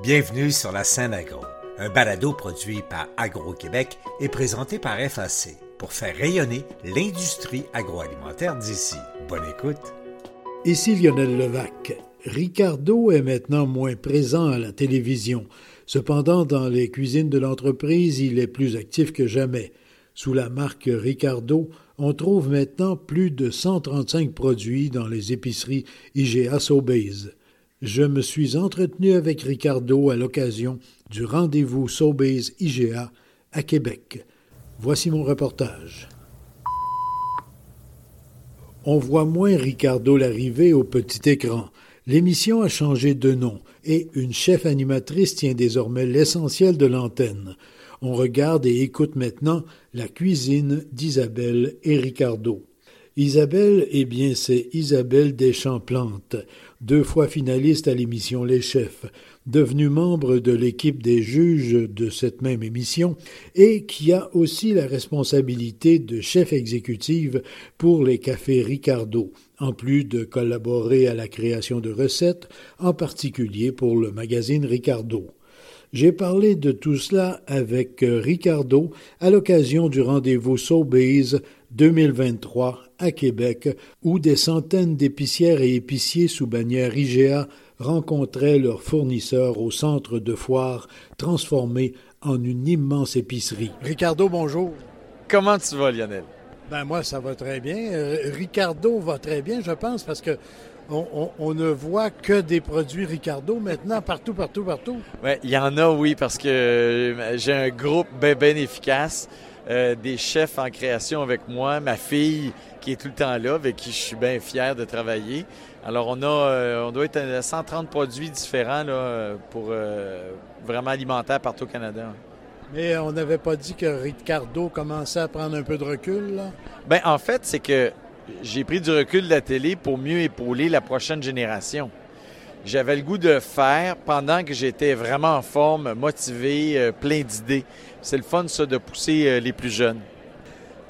Bienvenue sur la scène agro, un balado produit par Agro-Québec et présenté par FAC pour faire rayonner l'industrie agroalimentaire d'ici. Bonne écoute. Ici Lionel Levac. Ricardo est maintenant moins présent à la télévision. Cependant, dans les cuisines de l'entreprise, il est plus actif que jamais. Sous la marque Ricardo, on trouve maintenant plus de 135 produits dans les épiceries IGA Sobeys. Je me suis entretenu avec Ricardo à l'occasion du rendez-vous Sobeys IGA à Québec. Voici mon reportage. On voit moins Ricardo l'arrivée au petit écran. L'émission a changé de nom et une chef animatrice tient désormais l'essentiel de l'antenne. On regarde et écoute maintenant la cuisine d'Isabelle et Ricardo. Isabelle, eh bien, c'est Isabelle Deschamps-Plante, deux fois finaliste à l'émission Les Chefs, devenue membre de l'équipe des juges de cette même émission et qui a aussi la responsabilité de chef exécutive pour les cafés Ricardo, en plus de collaborer à la création de recettes, en particulier pour le magazine Ricardo. J'ai parlé de tout cela avec Ricardo à l'occasion du rendez-vous Sobeys 2023 à Québec, où des centaines d'épicières et épiciers sous bannière IGA rencontraient leurs fournisseurs au centre de foire transformé en une immense épicerie. Ricardo, bonjour. Comment tu vas, Lionel? Ben moi, ça va très bien. Euh, Ricardo va très bien, je pense, parce que on, ne voit que des produits Ricardo maintenant, partout, partout, partout. Oui, il y en a, oui, parce que euh, j'ai un groupe bien, bien efficace. Euh, des chefs en création avec moi, ma fille qui est tout le temps là, avec qui je suis bien fier de travailler. Alors, on a, euh, on doit être à 130 produits différents là, pour euh, vraiment alimentaire partout au Canada. Mais on n'avait pas dit que Ricardo commençait à prendre un peu de recul, là? Bien, en fait, c'est que j'ai pris du recul de la télé pour mieux épauler la prochaine génération. J'avais le goût de faire pendant que j'étais vraiment en forme, motivé, plein d'idées. C'est le fun, ça, de pousser euh, les plus jeunes.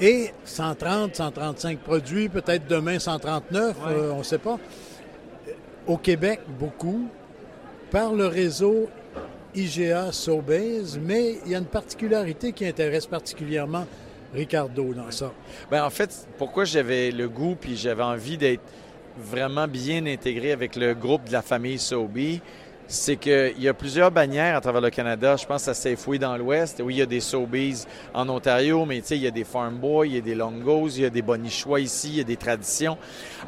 Et 130, 135 produits, peut-être demain 139, euh, on ne sait pas. Au Québec, beaucoup. Par le réseau IGA Sobeys, mais il y a une particularité qui intéresse particulièrement Ricardo dans ça. Bien, en fait, pourquoi j'avais le goût puis j'avais envie d'être vraiment bien intégré avec le groupe de la famille Sobey, c'est qu'il y a plusieurs bannières à travers le Canada. Je pense à Safeway dans l'Ouest, où il y a des Sobeys en Ontario, mais tu sais, il y a des Farm Boys, il y a des Longos, il y a des Bonichois ici, il y a des traditions.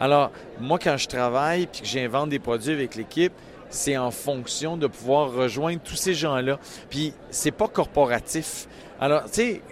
Alors, moi, quand je travaille puis que j'invente des produits avec l'équipe, c'est en fonction de pouvoir rejoindre tous ces gens-là. Puis, c'est pas corporatif. Alors, tu sais,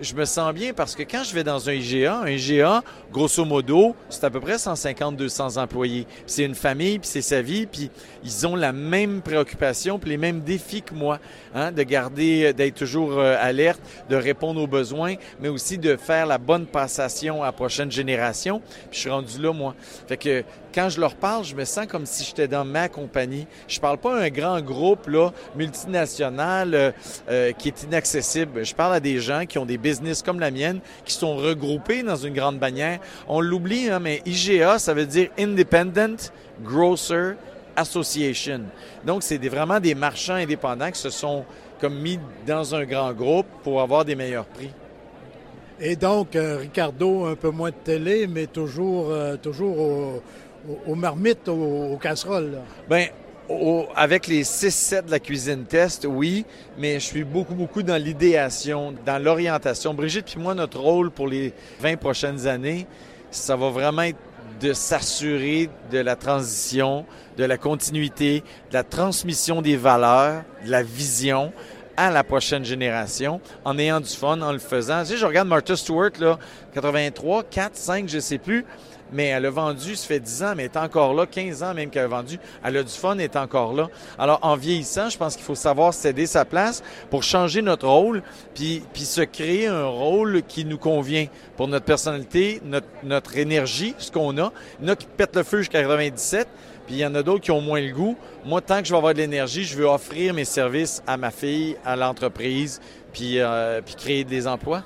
je me sens bien parce que quand je vais dans un IGA, un IGA, grosso modo, c'est à peu près 150-200 employés. C'est une famille, puis c'est sa vie, puis ils ont la même préoccupation, puis les mêmes défis que moi, hein, de garder, d'être toujours euh, alerte, de répondre aux besoins, mais aussi de faire la bonne passation à la prochaine génération. Je suis rendu là, moi. Fait que quand je leur parle, je me sens comme si j'étais dans ma compagnie. Je parle pas à un grand groupe là, multinational euh, euh, qui est inaccessible. Je parle à des gens qui ont des business comme la mienne, qui sont regroupés dans une grande bannière. On l'oublie, hein, mais IGA, ça veut dire Independent Grocer Association. Donc, c'est vraiment des marchands indépendants qui se sont comme mis dans un grand groupe pour avoir des meilleurs prix. Et donc, euh, Ricardo, un peu moins de télé, mais toujours, toujours au, aux, marmites, aux, casseroles? Bien, avec les 6-7 de la cuisine test, oui, mais je suis beaucoup, beaucoup dans l'idéation, dans l'orientation. Brigitte puis moi, notre rôle pour les 20 prochaines années, ça va vraiment être de s'assurer de la transition, de la continuité, de la transmission des valeurs, de la vision à la prochaine génération en ayant du fun, en le faisant. Tu sais, je regarde Martha Stewart, là, 83, 4, 5, je sais plus mais elle a vendu, ça fait 10 ans, mais elle est encore là, 15 ans même qu'elle a vendu. Elle a du fun, elle est encore là. Alors, en vieillissant, je pense qu'il faut savoir céder sa place pour changer notre rôle, puis, puis se créer un rôle qui nous convient pour notre personnalité, notre, notre énergie, ce qu'on a. Il y en a qui pètent le feu jusqu'à 97, puis il y en a d'autres qui ont moins le goût. Moi, tant que je vais avoir de l'énergie, je veux offrir mes services à ma fille, à l'entreprise, puis, euh, puis créer des emplois.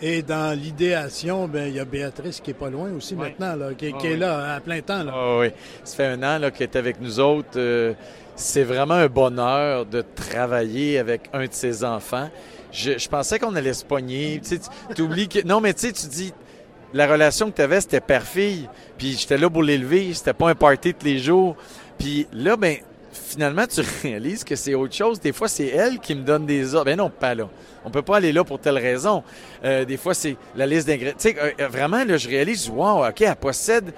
Et dans l'idéation, ben, il y a Béatrice qui est pas loin aussi maintenant, là, qui, Ah qui est là à plein temps. Là. Ah oui, ça fait un an qu'elle est avec nous autres. Euh, c'est vraiment un bonheur de travailler avec un de ses enfants. Je, je pensais qu'on allait se pogner. Tu oublies que... Non, mais tu sais, tu dis, la relation que tu avais, c'était père-fille. Puis j'étais là pour l'élever. C'était pas un party tous les jours. Puis là, ben finalement, tu réalises que c'est autre chose. Des fois, c'est elle qui me donne des ordres. Ben non, pas là. On peut pas aller là pour telle raison. Euh, des fois, c'est la liste d'ingrédients. Tu sais, euh, vraiment, là, je réalise, wow, OK, elle possède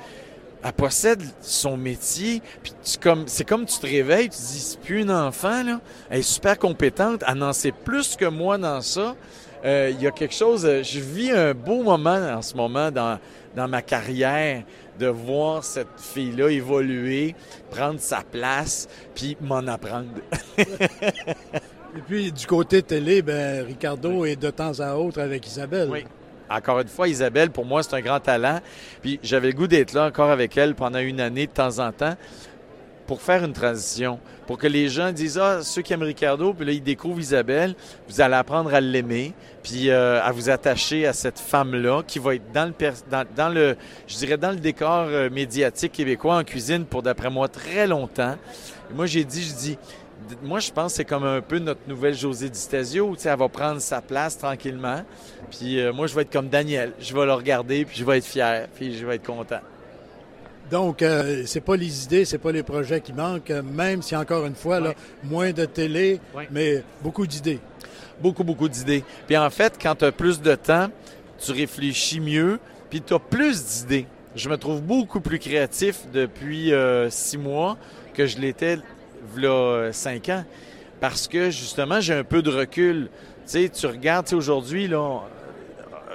elle possède son métier, puis comme, c'est comme tu te réveilles, tu te dis, c'est plus une enfant, là. Elle est super compétente, elle en sait plus que moi dans ça. Euh, Il y a quelque chose, euh, je vis un beau moment en ce moment dans, dans ma carrière de voir cette fille-là évoluer, prendre sa place, puis m'en apprendre. Et puis du côté télé, ben, Ricardo est de temps à autre avec Isabelle. Oui. Encore une fois, Isabelle, pour moi, c'est un grand talent. Puis j'avais le goût d'être là encore avec elle pendant une année de temps en temps pour faire une transition, pour que les gens disent ah ceux qui aiment Ricardo, puis là ils découvrent Isabelle, vous allez apprendre à l'aimer, puis euh, à vous attacher à cette femme-là qui va être dans le dans, le je dirais dans le décor euh, médiatique québécois en cuisine pour d'après moi très longtemps. Moi j'ai dit je dis moi, je pense que c'est comme un peu notre nouvelle José Di Stasio. Tu sais, elle va prendre sa place tranquillement. Puis euh, moi, je vais être comme Daniel. Je vais le regarder, puis je vais être fier, puis je vais être content. Donc, euh, c'est pas les idées, c'est pas les projets qui manquent, euh, même si encore une fois, là, Ouais. moins de télé, Ouais. mais beaucoup d'idées. Beaucoup, beaucoup d'idées. Puis en fait, quand tu as plus de temps, tu réfléchis mieux, puis tu as plus d'idées. Je me trouve beaucoup plus créatif depuis euh, six mois que je l'étais v'là euh, cinq ans. Parce que justement, j'ai un peu de recul. Tu sais, tu regardes, tu sais, aujourd'hui, là, on,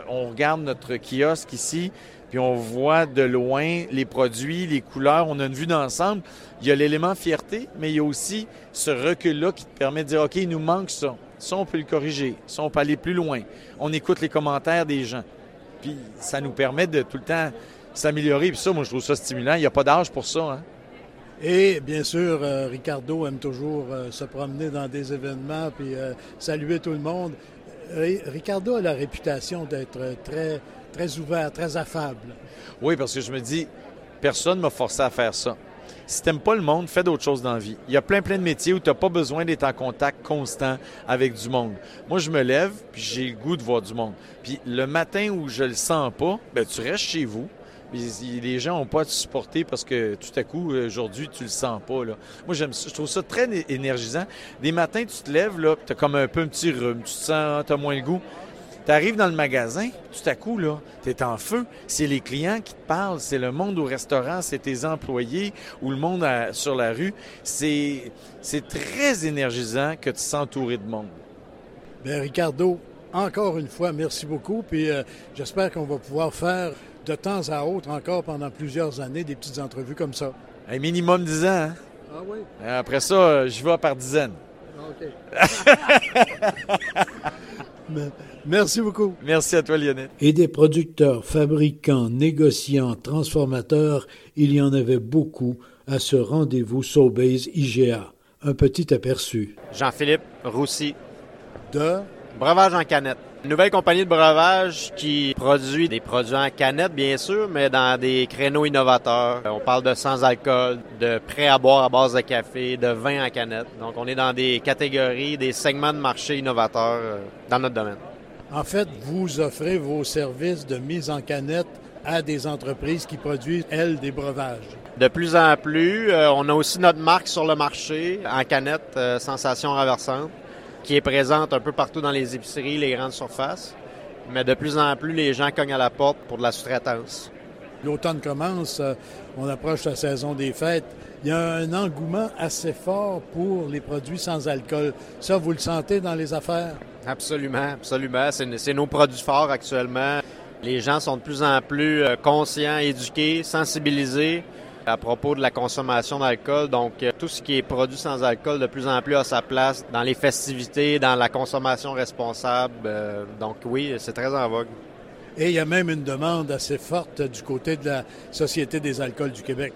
on regarde notre kiosque ici, puis on voit de loin les produits, les couleurs, on a une vue d'ensemble. Il y a l'élément fierté, mais il y a aussi ce recul-là qui te permet de dire, OK, il nous manque ça. Ça, on peut le corriger. Ça, on peut aller plus loin. On écoute les commentaires des gens. Puis ça nous permet de tout le temps s'améliorer. Puis ça, moi, je trouve ça stimulant. Il n'y a pas d'âge pour ça. Hein? Et bien sûr, euh, Ricardo aime toujours euh, se promener dans des événements puis euh, saluer tout le monde. Ri- Ricardo a la réputation d'être très, très ouvert, très affable. Oui, parce que je me dis, personne m'a forcé à faire ça. Si t'aimes pas le monde, fais d'autres choses dans la vie. Il y a plein, plein de métiers où tu n'as pas besoin d'être en contact constant avec du monde. Moi, je me lève, puis j'ai le goût de voir du monde. Puis le matin où je le sens pas, ben tu restes chez vous. Puis les gens n'ont pas à te supporter parce que tout à coup, aujourd'hui, tu le sens pas. Moi, j'aime ça. Je trouve ça très énergisant. Des matins, tu te lèves, là, tu as comme un peu un petit rhume. Tu te sens, tu as moins le goût. Tu arrives dans le magasin, tout à coup, là, tu es en feu. C'est les clients qui te parlent, c'est le monde au restaurant, c'est tes employés ou le monde à- sur la rue. C'est c'est très énergisant que tu sois entouré de monde. Bien, Ricardo, encore une fois, merci beaucoup. Puis euh, j'espère qu'on va pouvoir faire de temps à autre, encore pendant plusieurs années, des petites entrevues comme ça. Un minimum 10 ans. hein? Ah oui? Après ça, euh, j'y vais par dizaines. OK. merci beaucoup. Merci à toi, Lionel. Et des producteurs, fabricants, négociants, transformateurs, il y en avait beaucoup à ce rendez-vous Sobeys IGA. Un petit aperçu. Jean-Philippe Roussy, De? Breuvage en canette. Une nouvelle compagnie de breuvage qui produit des produits en canette, bien sûr, mais dans des créneaux innovateurs. On parle de sans-alcool, de prêt à boire à base de café, de vin en canette. Donc, on est dans des catégories, des segments de marché innovateurs euh, dans notre domaine. En fait, vous offrez vos services de mise en canette à des entreprises qui produisent, elles, des breuvages. De plus en plus, euh, on a aussi notre marque sur le marché en canette euh, Sensation renversante, qui est présente un peu partout dans les épiceries, les grandes surfaces. Mais de plus en plus, les gens cognent à la porte pour de la sous-traitance. L'automne commence, euh, on approche la saison des fêtes. Il y a un engouement assez fort pour les produits sans alcool. Ça, vous le sentez dans les affaires? Absolument, absolument. C'est nos produits forts actuellement. Les gens sont de plus en plus euh, conscients, éduqués, sensibilisés à propos de la consommation d'alcool. Donc, euh, tout ce qui est produit sans alcool, de plus en plus a sa place dans les festivités, dans la consommation responsable. Euh, Donc, oui, c'est très en vogue. Et il y a même une demande assez forte du côté de la Société des alcools du Québec.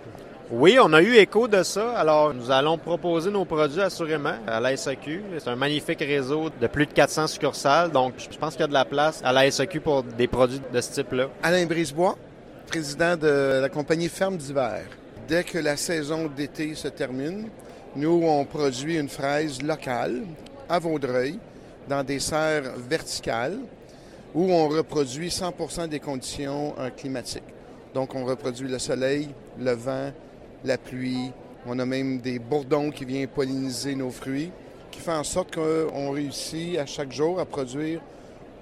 Oui, on a eu écho de ça. Alors, nous allons proposer nos produits assurément à la SAQ. C'est un magnifique réseau de plus de 400 succursales. Donc, je pense qu'il y a de la place à la SAQ pour des produits de ce type-là. Alain Brisebois, président de la compagnie Ferme d'hiver. Dès que la saison d'été se termine, nous, on produit une fraise locale à Vaudreuil dans des serres verticales où on reproduit 100% des conditions euh, climatiques. Donc, on reproduit le soleil, le vent, la pluie. On a même des bourdons qui viennent polliniser nos fruits, qui fait en sorte qu'on réussit à chaque jour à produire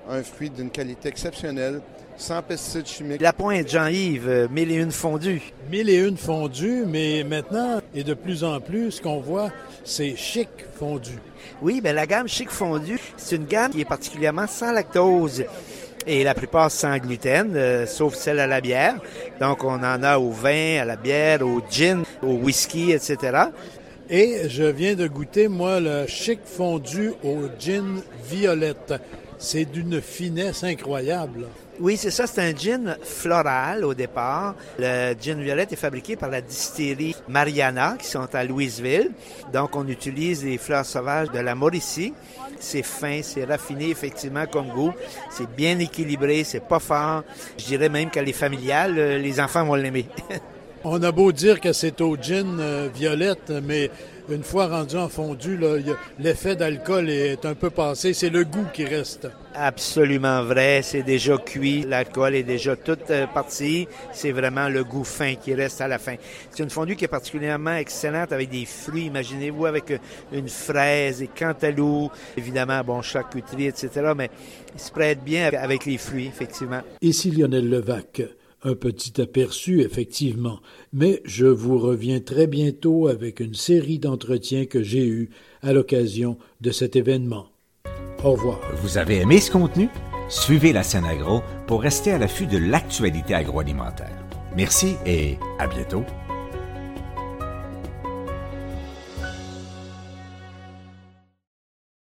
un fruit d'une qualité exceptionnelle, sans pesticides chimiques. La pointe, Jean-Yves, euh, mille et une fondus. Mille et une fondus, mais maintenant, et de plus en plus, ce qu'on voit, c'est chic fondu. Oui, bien la gamme chic fondu, c'est une gamme qui est particulièrement sans lactose et la plupart sans gluten, euh, sauf celle à la bière. Donc, on en a au vin, à la bière, au gin, au whisky, etc. Et je viens de goûter, moi, le chic fondu au gin violette. C'est d'une finesse incroyable. Oui, c'est ça. C'est un gin floral au départ. Le gin violette est fabriqué par la distillerie Mariana, qui sont à Louisville. Donc, on utilise les fleurs sauvages de la Mauricie. C'est fin, c'est raffiné, effectivement, comme goût. C'est bien équilibré, c'est pas fort. Je dirais même qu'elle est familiale. Euh, les enfants vont l'aimer. on a beau dire que c'est au gin euh, violette, mais une fois rendu en fondu, l'effet d'alcool est un peu passé. C'est le goût qui reste. Absolument vrai. C'est déjà cuit. L'alcool est déjà toute euh, partie. C'est vraiment le goût fin qui reste à la fin. C'est une fondue qui est particulièrement excellente avec des fruits. Imaginez-vous avec euh, une fraise et cantaloupe. Évidemment, bon, charcuterie, etc. Mais il se prête bien avec les fruits, effectivement. Ici Lionel Levac. Un petit aperçu, effectivement, mais je vous reviens très bientôt avec une série d'entretiens que j'ai eus à l'occasion de cet événement. Au revoir. Vous avez aimé ce contenu? Suivez la scène agro pour rester à l'affût de l'actualité agroalimentaire. Merci et à bientôt.